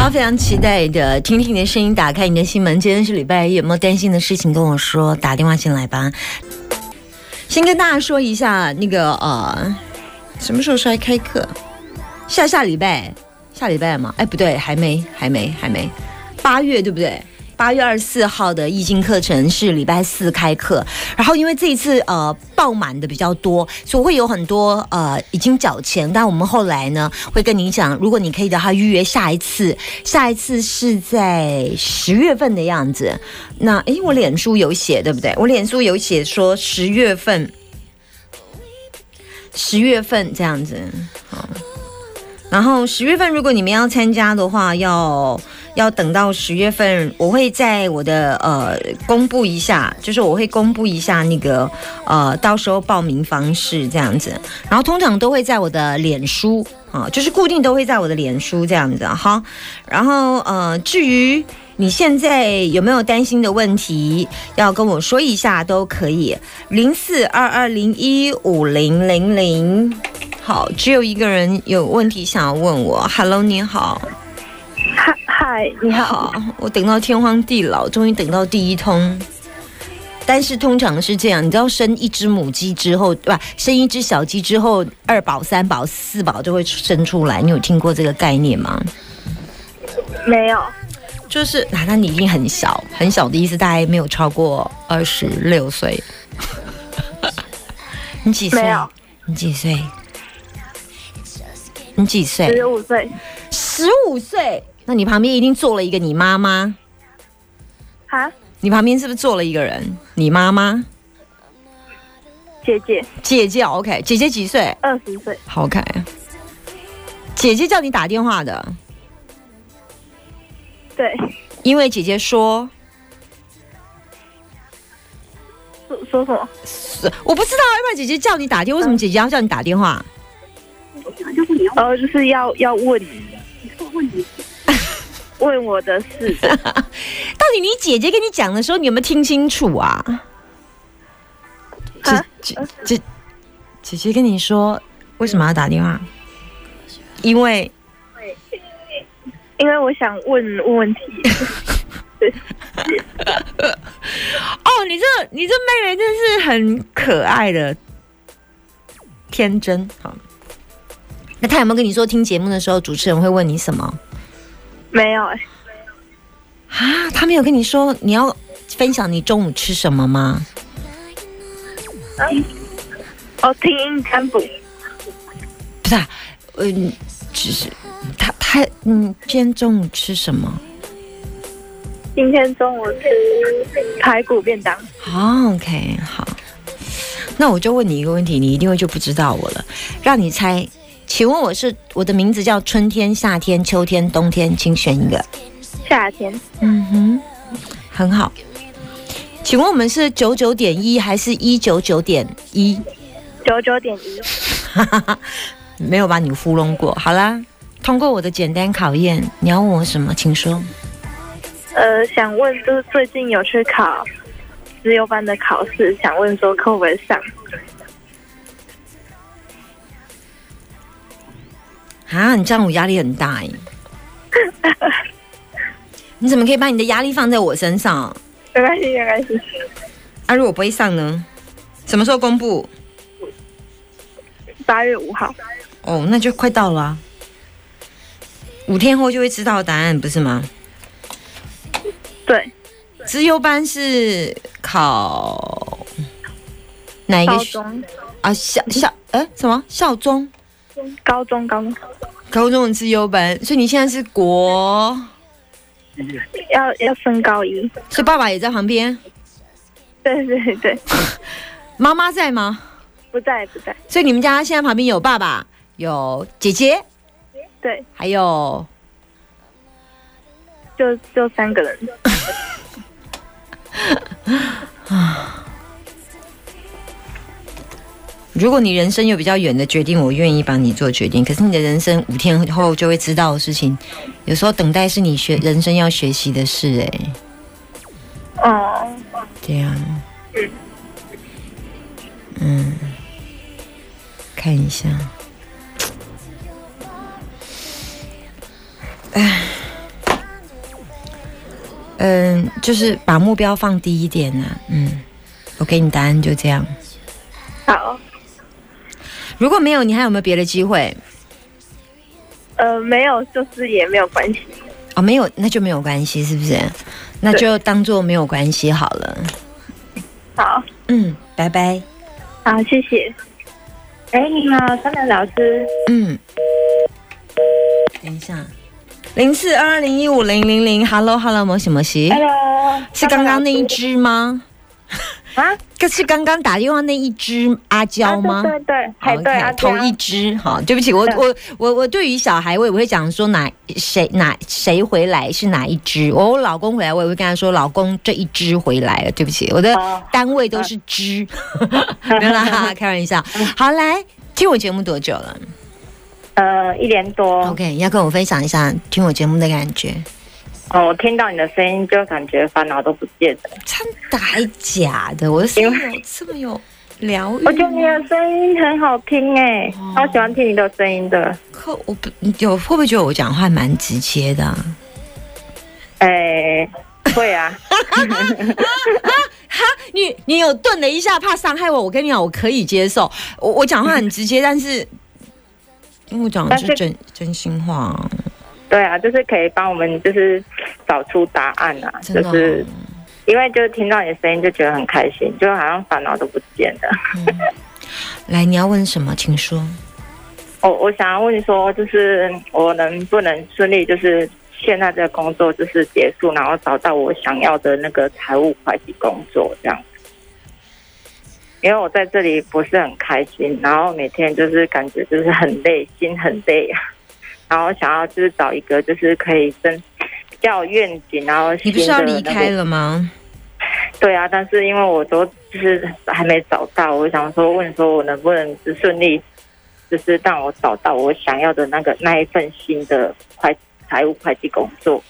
大家非常期待的，听听你的声音，打开你的心门。今天是礼拜一，有没有担心的事情跟我说？打电话进来吧。先跟大家说一下，那个呃，什么时候是来开课？下下礼拜，下礼拜嘛？哎，不对，还没，还没，还没，八月对不对？八月二十四号的易经课程是礼拜四开课，然后因为这一次呃爆满的比较多，所以会有很多呃已经缴钱，但我们后来呢会跟你讲，如果你可以的话预约下一次，下一次是在十月份的样子。那诶，我脸书有写对不对？我脸书有写说十月份，十月份这样子好。然后十月份如果你们要参加的话，要。要等到十月份，我会在我的呃公布一下，就是我会公布一下那个呃到时候报名方式这样子，然后通常都会在我的脸书啊，就是固定都会在我的脸书这样子哈。然后呃，至于你现在有没有担心的问题，要跟我说一下都可以，零四二二零一五零零零。好，只有一个人有问题想要问我，Hello，你好。嗨，你好！我等到天荒地老，终于等到第一通。但是通常是这样，你知道生一只母鸡之后，对吧？生一只小鸡之后，二宝、三宝、四宝就会生出来。你有听过这个概念吗？没有。就是那那你一定很小，很小的意思，大概没有超过二十六岁。你几岁？你几岁？你几岁？十五岁。十五岁。那你旁边一定坐了一个你妈妈，啊？你旁边是不是坐了一个人？你妈妈？姐姐？姐姐？OK，姐姐几岁？二十岁。好，OK。姐姐叫你打电话的？对。因为姐姐说，说说什么？是我不知道，要不然姐姐叫你打电话，为什么姐姐要叫你打电话？呃，就是要要问，问我的事，到底你姐姐跟你讲的时候，你有没有听清楚啊？姐姐姐姐姐跟你说为什么要打电话？因为因为我想问问问题。哦，你这你这妹妹真是很可爱的，天真好。那他有没有跟你说听节目的时候，主持人会问你什么？没有哎，啊，他没有跟你说你要分享你中午吃什么吗？嗯，哦，听音占卜，不是，嗯，只是他他嗯，今天中午吃什么？今天中午吃排骨便当。好，OK，好，那我就问你一个问题，你一定会就不知道我了，让你猜。请问我是我的名字叫春天、夏天、秋天、冬天，请选一个。夏天。嗯哼，很好。请问我们是九九点一还是一九九点一？九九点一。没有把你糊弄过。好啦，通过我的简单考验，你要问我什么？请说。呃，想问就是最近有去考自由班的考试，想问说可不可以上？啊，你这样我压力很大哎！你怎么可以把你的压力放在我身上？没关系，没关系。啊，如果不会上呢？什么时候公布？八月五号。哦，那就快到了，五天后就会知道答案，不是吗？对。资优班是考哪一个？啊，校校哎，什么校中？高中，高中，高中的自优班，所以你现在是国，要要升高一，所以爸爸也在旁边。对对对，妈妈在吗？不在不在。所以你们家现在旁边有爸爸，有姐姐，对，还有，就就三个人。啊。如果你人生有比较远的决定，我愿意帮你做决定。可是你的人生五天后就会知道的事情，有时候等待是你学人生要学习的事。哎，哦，这样，嗯，看一下，哎，嗯，就是把目标放低一点呢。嗯，我给你答案就这样。好，如果没有，你还有没有别的机会？呃，没有，就是也没有关系。哦，没有，那就没有关系，是不是？那就当做没有关系好了。好，嗯，拜拜。好，谢谢。哎，你好，张楠老师。嗯，等一下，零四二零一五零零零，Hello，Hello，摩西摩西，Hello，是刚刚那一只吗？啊，这是刚刚打电话那一只阿娇吗？对对，还对，头一只。好，对不起，我我我我对于小孩，我也会讲说哪谁哪谁回来是哪一只。我我老公回来，我也会跟他说，老公这一只回来了。对不起，我的单位都是只，没有啦，开玩笑。好，来听我节目多久了？呃，一年多。OK，要跟我分享一下听我节目的感觉。哦，我听到你的声音就感觉烦恼都不见了。真的还假的？我的声音有这么有疗愈？我觉得你的声音很好听哎，好喜欢听你的声音的。可我不有会不会觉得我讲话蛮直接的？哎，会啊。哈，你你有顿了一下，怕伤害我。我跟你讲，我可以接受。我我讲话很直接，但是因为我讲的是真真心话。对啊，就是可以帮我们，就是找出答案啊，就是因为就是听到你的声音就觉得很开心，就好像烦恼都不见了。来，你要问什么？请说。我我想要问说，就是我能不能顺利，就是现在这个工作就是结束，然后找到我想要的那个财务会计工作这样子？因为我在这里不是很开心，然后每天就是感觉就是很累，心很累啊。然后想要就是找一个就是可以较愿景，然后你不是要离开了吗？对啊，但是因为我都就是还没找到，我想说问说我能不能顺利，就是让我找到我想要的那个那一份新的会财务会计工作。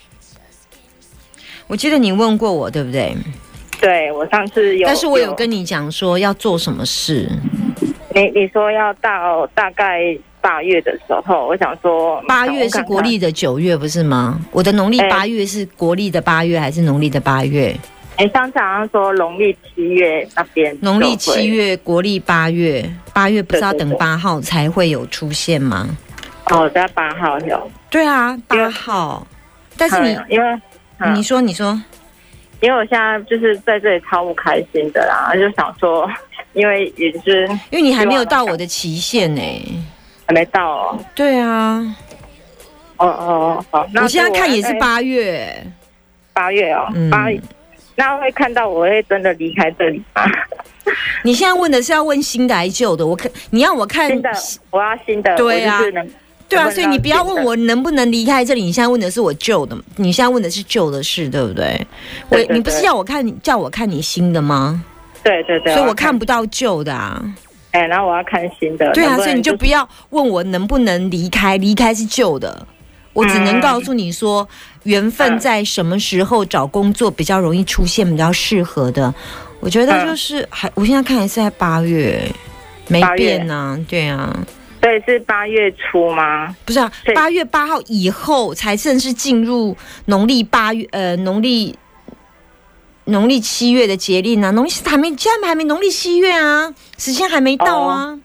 我记得你问过我对不对？对，我上次有，但是我有跟你讲说要做什么事。你你说要到大概。八月的时候，我想说，八月是国历的九月，不是吗？我的农历八月是国历的八月，还是农历的八月？哎，上次好像说农历七月那边，农历七月，国历八月，八月不是要等八号才会有出现吗？哦，在八号有。对啊，八号。但是你因为你说你说，因为我现在就是在这里超不开心的啦，就想说，因为也是因为你还没有到我的期限呢。还没到哦。对啊。哦哦哦好。我现在看也是八月。八月哦。八。那会看到我会真的离开这里吗？你现在问的是要问新的还是旧的？我看你要我看新的，我要新的。对啊。对啊，所以你不要问我能不能离开这里。你现在问的是我旧的，你现在问的是旧的事，对不对？我你不是要我看你叫我看你新的吗？对对对。所以我看不到旧的啊。哎，然后我要看新的。对啊，所以你就不要问我能不能离开，离开是旧的。我只能告诉你说，缘分在什么时候找工作比较容易出现，比较适合的。我觉得就是还，我现在看还是在八月，没变呢。对啊，对，是八月初吗？不是啊，八月八号以后才正式进入农历八月，呃，农历。农历七月的节令呢？农历还没，现在还没农历七月啊，时间还没到啊。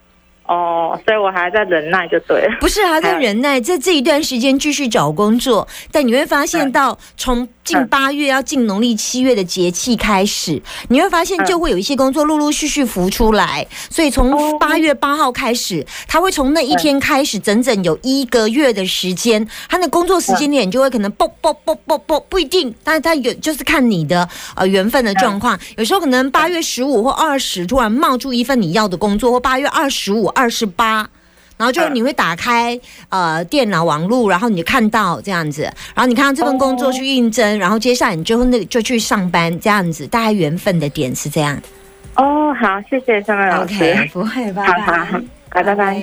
哦，所以我还在忍耐就对了。不是还在忍耐，在这一段时间继续找工作，但你会发现到从。进八月要进农历七月的节气开始，你会发现就会有一些工作陆陆续续浮出来，所以从八月八号开始，他会从那一天开始，整整有一个月的时间，他的工作时间点就会可能啵啵啵啵啵不一定，但是他有就是看你的呃缘分的状况，有时候可能八月十五或二十突然冒出一份你要的工作，或八月二十五、二十八。然后就你会打开呃电脑网络，然后你就看到这样子，然后你看到这份工作去应征，然后接下来你就那就去上班这样子，大概缘分的点是这样。哦，好，谢谢三位老师，不会吧？好好好，拜拜拜。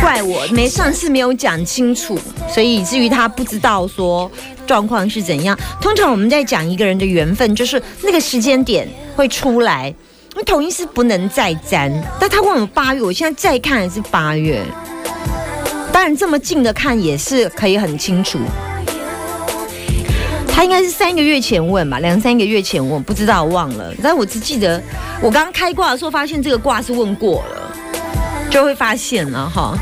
怪我没上次没有讲清楚，所以以至于他不知道说状况是怎样。通常我们在讲一个人的缘分，就是那个时间点会出来。那统一是不能再粘，但他问我八月，我现在再看还是八月。当然这么近的看也是可以很清楚。他应该是三个月前问吧，两三个月前问，不知道忘了。但我只记得我刚刚开卦的时候，发现这个卦是问过了。就会发现了哈，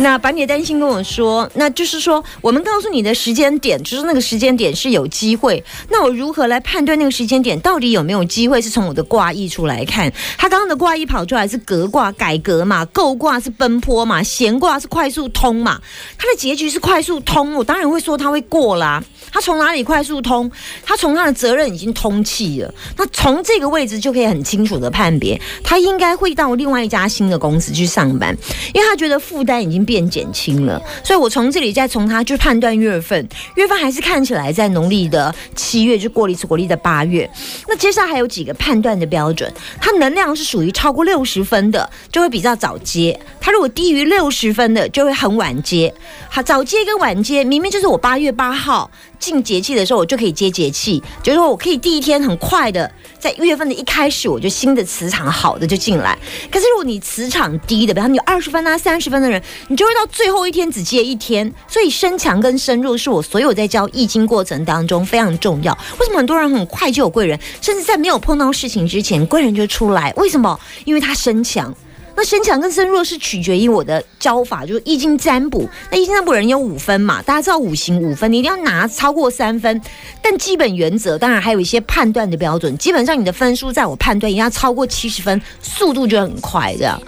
那把你的担心跟我说，那就是说我们告诉你的时间点，就是那个时间点是有机会。那我如何来判断那个时间点到底有没有机会？是从我的卦意出来看。他刚刚的卦意跑出来是革卦改革嘛，构卦是奔波嘛，闲卦是快速通嘛。他的结局是快速通，我当然会说他会过啦。他从哪里快速通？他从他的责任已经通气了。那从这个位置就可以很清楚的判别，他应该会到另外一家新的公司去上。班，因为他觉得负担已经变减轻了，所以我从这里再从他去判断月份，月份还是看起来在农历的七月，就过了一次国历的八月。那接下来还有几个判断的标准，它能量是属于超过六十分的，就会比较早接；他如果低于六十分的，就会很晚接。好，早接跟晚接，明明就是我八月八号。进节气的时候，我就可以接节气，就是说我可以第一天很快的，在一月份的一开始，我就新的磁场好的就进来。可是如果你磁场低的，比方你二十分啊、三十分的人，你就会到最后一天只接一天。所以身强跟深入是我所有在教易经过程当中非常重要。为什么很多人很快就有贵人，甚至在没有碰到事情之前，贵人就出来？为什么？因为他身强。那身强跟身弱是取决于我的教法，就是易经占卜。那易经占卜人有五分嘛？大家知道五行五分，你一定要拿超过三分。但基本原则当然还有一些判断的标准。基本上你的分数在我判断一定要超过七十分，速度就很快这样。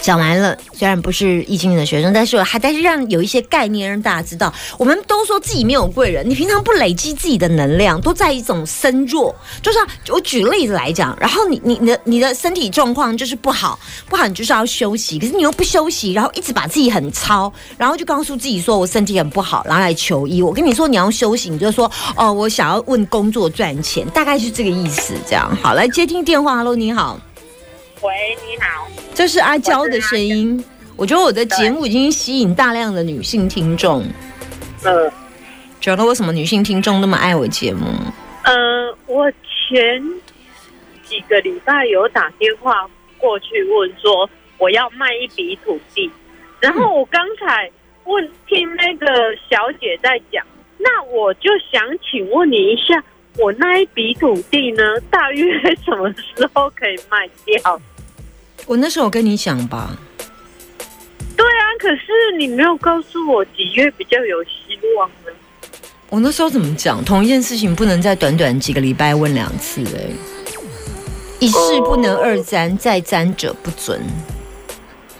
讲完了，虽然不是易经的学生，但是我还但是让有一些概念让大家知道。我们都说自己没有贵人，你平常不累积自己的能量，都在一种身弱。就像我举例子来讲，然后你你你的你的身体状况就是不好，不好你就是要休息。可是你又不休息，然后一直把自己很操，然后就告诉自己说我身体很不好，然后来求医。我跟你说你要休息，你就说哦，我想要问工作赚钱，大概是这个意思。这样好，来接听电话，Hello，你好。喂，你好，这是阿娇的声音。我觉得我的节目已经吸引大量的女性听众。嗯，觉得为什么女性听众那么爱我节目？呃，我前几个礼拜有打电话过去问说我要卖一笔土地，然后我刚才问听那个小姐在讲，那我就想请问你一下。我那一笔土地呢，大约什么时候可以卖掉？我那时候跟你讲吧。对啊，可是你没有告诉我几月比较有希望呢？我那时候怎么讲？同一件事情不能在短短几个礼拜问两次哎，一事不能二瞻，再瞻者不准。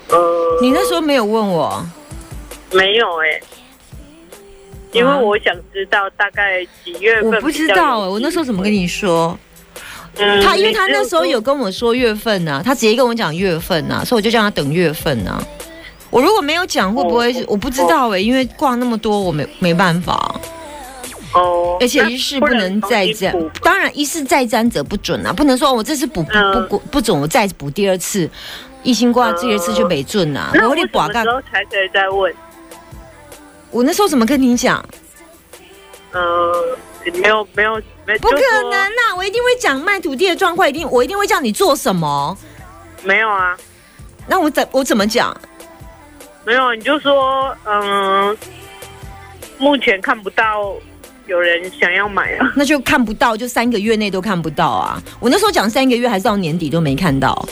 呃，你那时候没有问我？没有哎。因为我想知道大概几月份。我不知道哎，我那时候怎么跟你说？他因为他那时候有跟我说月份呢，他直接跟我讲月份呢，所以我就叫他等月份呢。我如果没有讲，会不会？我不知道哎，因为挂那么多，我没没办法。哦。而且一事不能再占，当然一事再占则不准啊，不能说我这次补不不不准，我再补第二次，一心挂第二次就没准啊。那我什么时候才可以再问？我那时候怎么跟你讲？呃，没有没有没，不可能呐！我一定会讲卖土地的状况，一定我一定会叫你做什么。没有啊，那我怎我怎么讲？没有，你就说嗯，目前看不到有人想要买啊，那就看不到，就三个月内都看不到啊！我那时候讲三个月，还是到年底都没看到。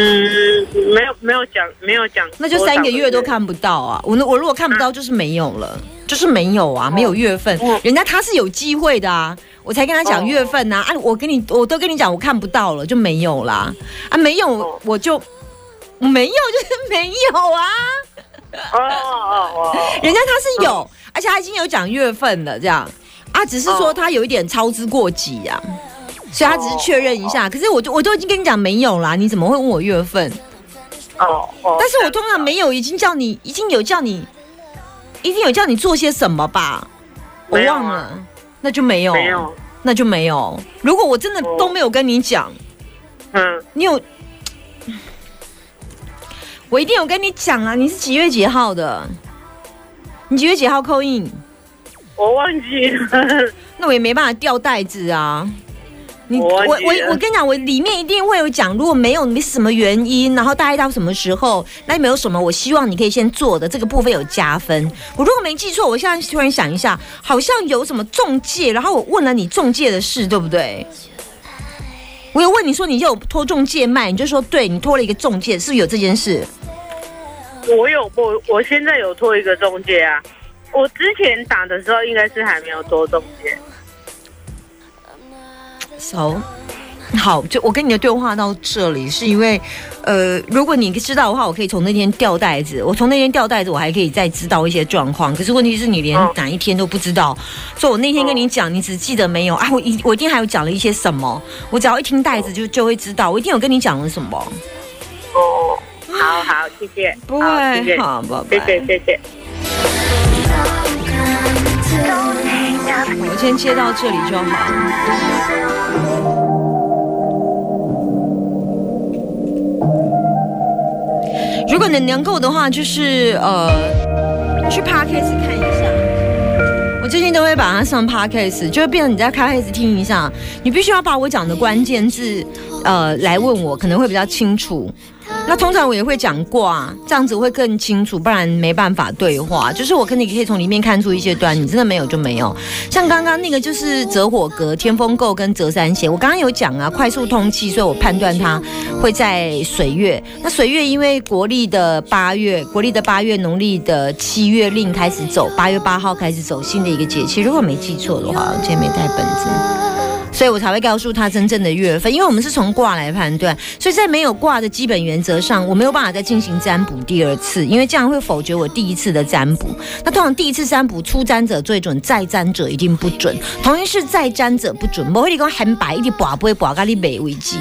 嗯，没有没有讲，没有讲，那就三个月都看不到啊！我我如果看不到，就是没有了，就是没有啊，没有月份。人家他是有机会的啊，我才跟他讲月份呐。啊，我跟你我都跟你讲，我看不到了，就没有啦。啊，没有我就没有，就是没有啊。哦哦哦，人家他是有，而且他已经有讲月份了，这样啊，只是说他有一点操之过急呀。所以他只是确认一下，可是我就我都已经跟你讲没有啦，你怎么会问我月份？哦哦，但是我通常没有，已经叫你，已经有叫你，一定有叫你做些什么吧？我忘了，那就没有，没有，那就没有。如果我真的都没有跟你讲，嗯，你有，我一定有跟你讲啊！你是几月几号的？你几月几号扣印？我忘记了，那我也没办法掉袋子啊。你我我我跟你讲，我里面一定会有讲，如果没有没什么原因，然后大概到什么时候，那有没有什么我希望你可以先做的这个部分有加分。我如果没记错，我现在突然想一下，好像有什么中介，然后我问了你中介的事，对不对？我有问你说你有托中介卖，你就说对你托了一个中介，是不是有这件事？我有我我现在有托一个中介啊，我之前打的时候应该是还没有托中介。熟。好，就我跟你的对话到这里，是因为，呃，如果你知道的话，我可以从那天掉袋子，我从那天掉袋子，我还可以再知道一些状况。可是问题是你连嗯哪一天都不知道，所以我那天跟你讲，你只记得没有啊？我一我一定还有讲了一些什么，我只要一听袋子就就会知道，我一定有跟你讲了什么。哦，好好，谢谢，不会，好，宝谢贝谢，，谢谢。我先接到这里就好。如果你能够的话，就是呃，去 podcast 看一下。我最近都会把它上 podcast，就会变成你在 podcast 听一下。你必须要把我讲的关键字，呃，来问我，可能会比较清楚。那通常我也会讲卦，这样子会更清楚，不然没办法对话。就是我跟你可以从里面看出一些端倪，真的没有就没有。像刚刚那个就是折火格、天风姤跟泽三弦，我刚刚有讲啊，快速通气，所以我判断它会在水月。那水月因为国历的八月，国历的八月，农历的七月令开始走，八月八号开始走新的一个节气。如果没记错的话，我今天没带本子。所以我才会告诉他真正的月份，因为我们是从卦来判断，所以在没有卦的基本原则上，我没有办法再进行占卜第二次，因为这样会否决我第一次的占卜。那通常第一次占卜初占者最准，再占者一定不准。同样是再占者不准，某一个很白一点卜不会卜咖喱北为记，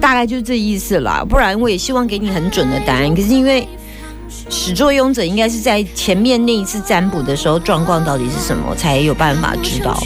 大概就是这意思啦。不然我也希望给你很准的答案，可是因为。始作俑者应该是在前面那一次占卜的时候，状况到底是什么，才有办法知道。